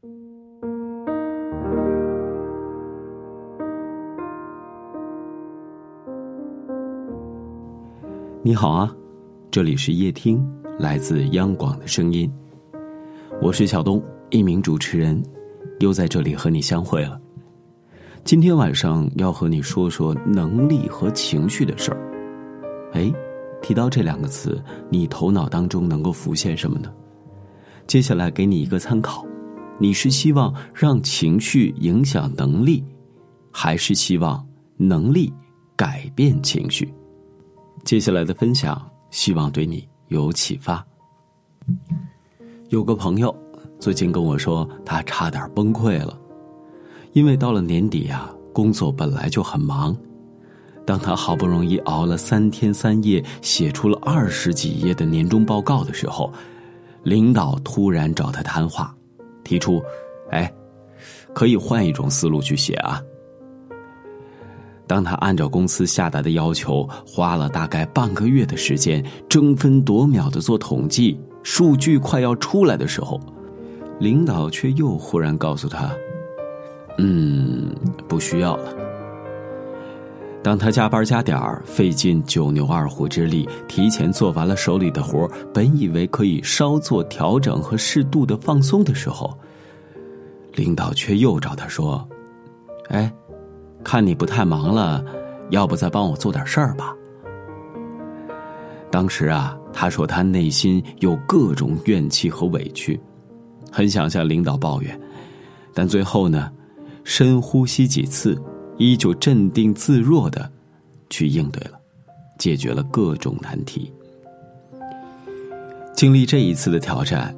你好啊，这里是夜听，来自央广的声音。我是小东，一名主持人，又在这里和你相会了。今天晚上要和你说说能力和情绪的事儿。哎，提到这两个词，你头脑当中能够浮现什么呢？接下来给你一个参考：你是希望让情绪影响能力，还是希望能力改变情绪？接下来的分享，希望对你有启发。有个朋友最近跟我说，他差点崩溃了，因为到了年底呀，工作本来就很忙，当他好不容易熬了三天三夜，写出了二十几页的年终报告的时候，领导突然找他谈话，提出：“哎，可以换一种思路去写啊。”当他按照公司下达的要求，花了大概半个月的时间，争分夺秒的做统计，数据快要出来的时候，领导却又忽然告诉他：“嗯，不需要了。”当他加班加点儿，费尽九牛二虎之力，提前做完了手里的活本以为可以稍作调整和适度的放松的时候，领导却又找他说：“哎。”看你不太忙了，要不再帮我做点事儿吧？当时啊，他说他内心有各种怨气和委屈，很想向领导抱怨，但最后呢，深呼吸几次，依旧镇定自若的去应对了，解决了各种难题。经历这一次的挑战，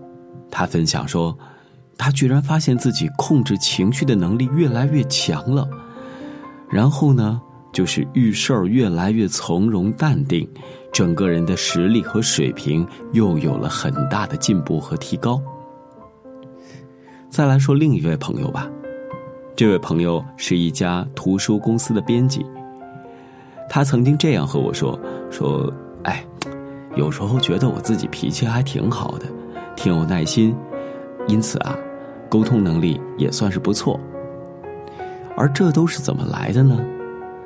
他分享说，他居然发现自己控制情绪的能力越来越强了。然后呢，就是遇事儿越来越从容淡定，整个人的实力和水平又有了很大的进步和提高。再来说另一位朋友吧，这位朋友是一家图书公司的编辑，他曾经这样和我说：“说，哎，有时候觉得我自己脾气还挺好的，挺有耐心，因此啊，沟通能力也算是不错。”而这都是怎么来的呢？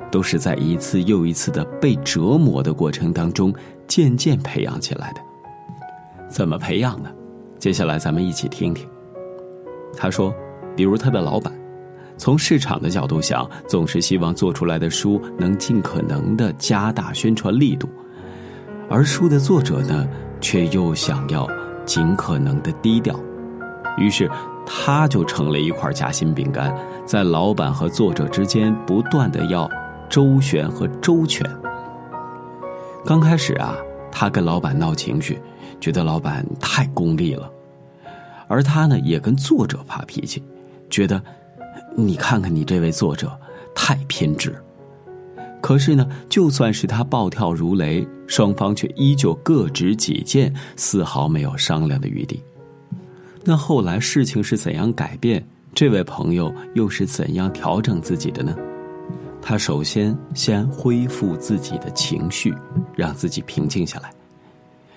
都是在一次又一次的被折磨的过程当中渐渐培养起来的。怎么培养呢？接下来咱们一起听听。他说，比如他的老板，从市场的角度想，总是希望做出来的书能尽可能的加大宣传力度，而书的作者呢，却又想要尽可能的低调，于是。他就成了一块夹心饼干，在老板和作者之间不断的要周旋和周全。刚开始啊，他跟老板闹情绪，觉得老板太功利了；而他呢，也跟作者发脾气，觉得你看看你这位作者太偏执。可是呢，就算是他暴跳如雷，双方却依旧各执己见，丝毫没有商量的余地。那后来事情是怎样改变？这位朋友又是怎样调整自己的呢？他首先先恢复自己的情绪，让自己平静下来，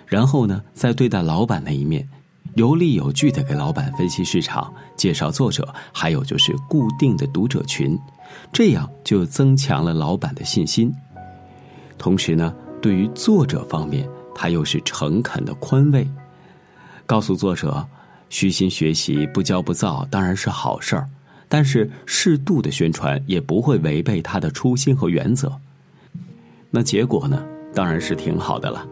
然后呢，再对待老板那一面，有理有据的给老板分析市场、介绍作者，还有就是固定的读者群，这样就增强了老板的信心。同时呢，对于作者方面，他又是诚恳的宽慰，告诉作者。虚心学习，不骄不躁，当然是好事儿。但是适度的宣传也不会违背他的初心和原则。那结果呢？当然是挺好的了。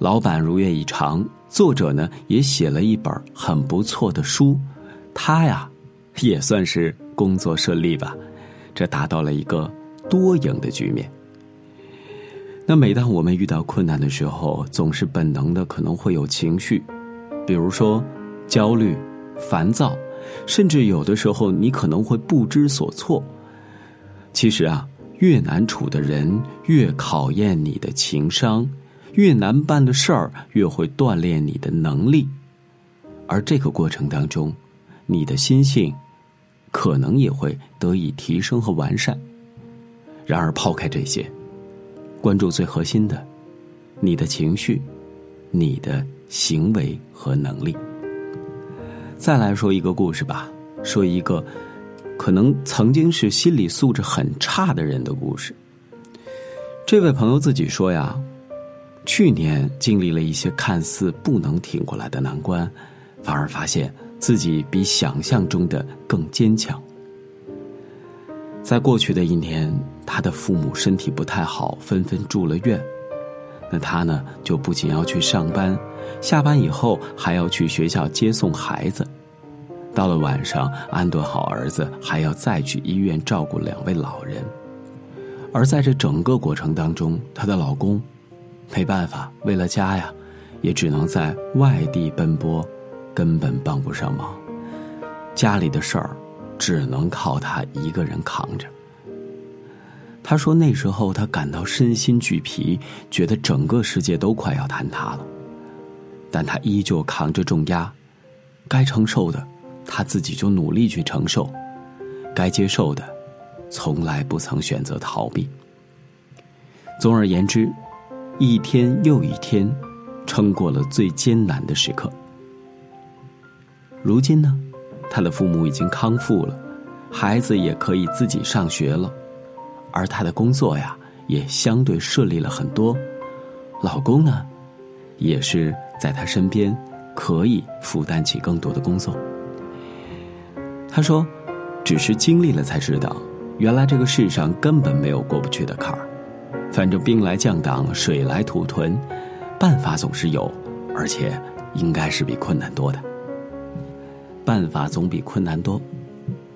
老板如愿以偿，作者呢也写了一本很不错的书，他呀也算是工作顺利吧。这达到了一个多赢的局面。那每当我们遇到困难的时候，总是本能的可能会有情绪，比如说。焦虑、烦躁，甚至有的时候你可能会不知所措。其实啊，越难处的人越考验你的情商，越难办的事儿越会锻炼你的能力，而这个过程当中，你的心性可能也会得以提升和完善。然而，抛开这些，关注最核心的，你的情绪、你的行为和能力。再来说一个故事吧，说一个可能曾经是心理素质很差的人的故事。这位朋友自己说呀，去年经历了一些看似不能挺过来的难关，反而发现自己比想象中的更坚强。在过去的一年，他的父母身体不太好，纷纷住了院。那他呢，就不仅要去上班，下班以后还要去学校接送孩子。到了晚上，安顿好儿子，还要再去医院照顾两位老人。而在这整个过程当中，她的老公没办法，为了家呀，也只能在外地奔波，根本帮不上忙。家里的事儿，只能靠他一个人扛着。他说：“那时候他感到身心俱疲，觉得整个世界都快要坍塌了。但他依旧扛着重压，该承受的，他自己就努力去承受；该接受的，从来不曾选择逃避。总而言之，一天又一天，撑过了最艰难的时刻。如今呢，他的父母已经康复了，孩子也可以自己上学了。”而他的工作呀，也相对顺利了很多。老公呢，也是在他身边，可以负担起更多的工作。他说：“只是经历了才知道，原来这个世上根本没有过不去的坎儿。反正兵来将挡，水来土屯，办法总是有，而且应该是比困难多的。办法总比困难多。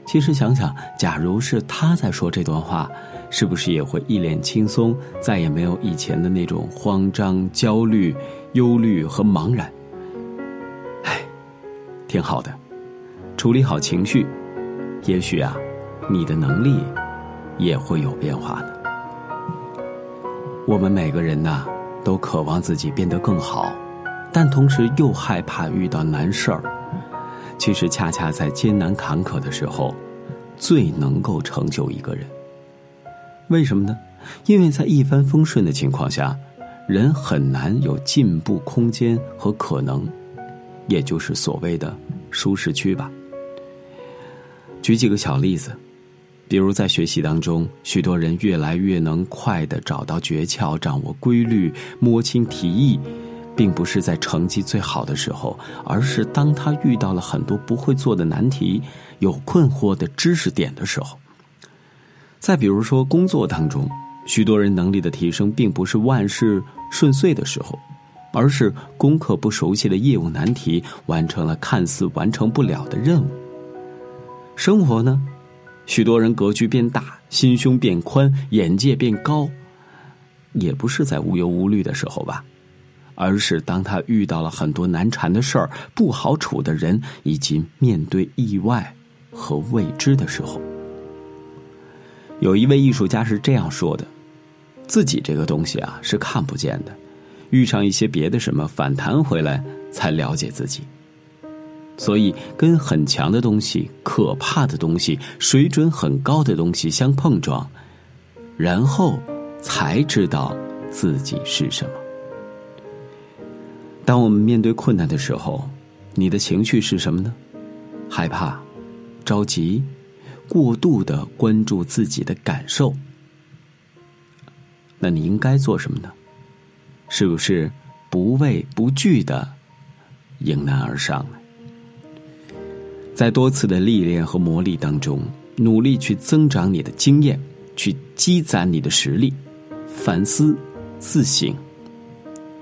其实想想，假如是他在说这段话。”是不是也会一脸轻松，再也没有以前的那种慌张、焦虑、忧虑和茫然？哎，挺好的，处理好情绪，也许啊，你的能力也会有变化呢。我们每个人呐，都渴望自己变得更好，但同时又害怕遇到难事儿。其实，恰恰在艰难坎坷的时候，最能够成就一个人。为什么呢？因为在一帆风顺的情况下，人很难有进步空间和可能，也就是所谓的舒适区吧。举几个小例子，比如在学习当中，许多人越来越能快的找到诀窍，掌握规律，摸清题意，并不是在成绩最好的时候，而是当他遇到了很多不会做的难题，有困惑的知识点的时候。再比如说，工作当中，许多人能力的提升，并不是万事顺遂的时候，而是攻克不熟悉的业务难题，完成了看似完成不了的任务。生活呢，许多人格局变大，心胸变宽，眼界变高，也不是在无忧无虑的时候吧，而是当他遇到了很多难缠的事儿、不好处的人，以及面对意外和未知的时候。有一位艺术家是这样说的：“自己这个东西啊是看不见的，遇上一些别的什么反弹回来才了解自己。所以跟很强的东西、可怕的东西、水准很高的东西相碰撞，然后才知道自己是什么。当我们面对困难的时候，你的情绪是什么呢？害怕、着急。”过度的关注自己的感受，那你应该做什么呢？是不是不畏不惧的迎难而上呢？在多次的历练和磨砺当中，努力去增长你的经验，去积攒你的实力，反思、自省，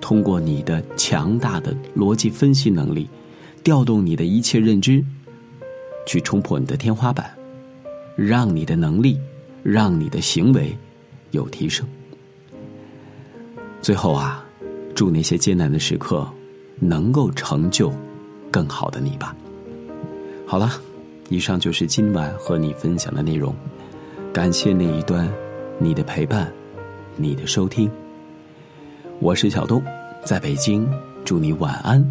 通过你的强大的逻辑分析能力，调动你的一切认知，去冲破你的天花板。让你的能力，让你的行为有提升。最后啊，祝那些艰难的时刻能够成就更好的你吧。好了，以上就是今晚和你分享的内容。感谢那一段你的陪伴，你的收听。我是小东，在北京，祝你晚安，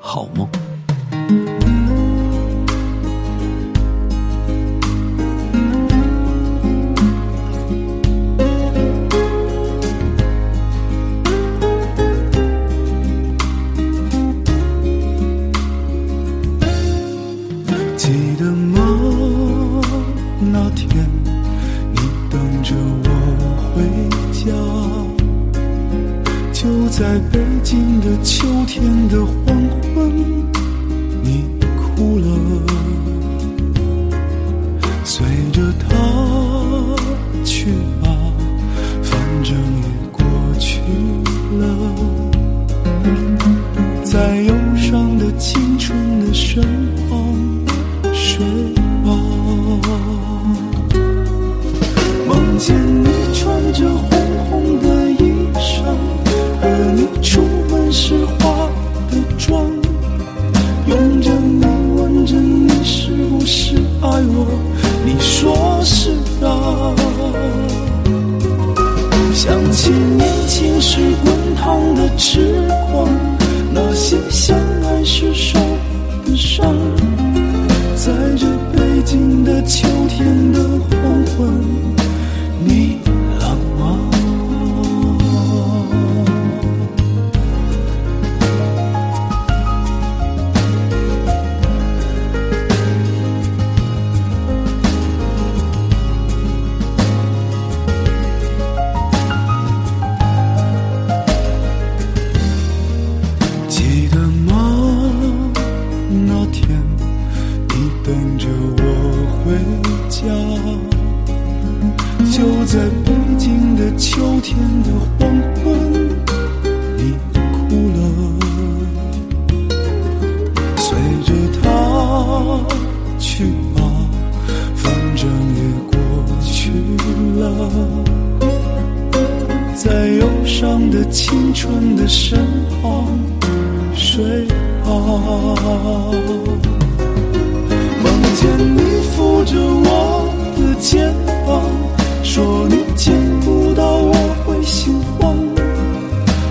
好梦。回家就在北京的秋天的黄昏你哭了。随着他去吧反正也过去了在忧伤的青春的身旁睡吧。见你扶着我的肩膀，说你见不到我会心慌。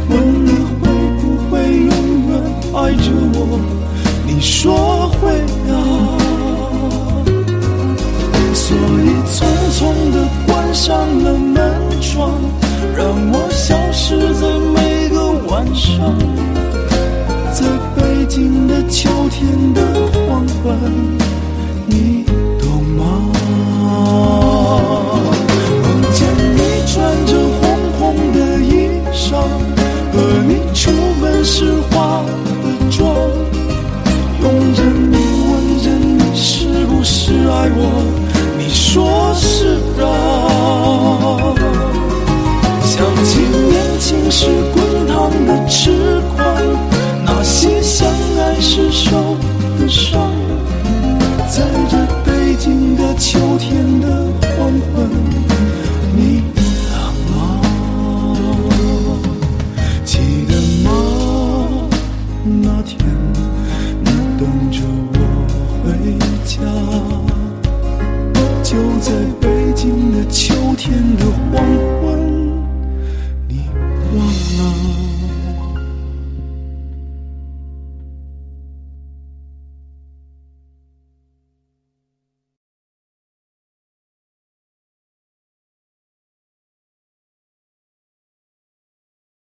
问你会不会永远爱着我？你说会啊。所以匆匆地关上了门窗，让我消失在每个晚上，在北京的秋天的黄昏。等着我回家，就在北京的秋天的黄昏。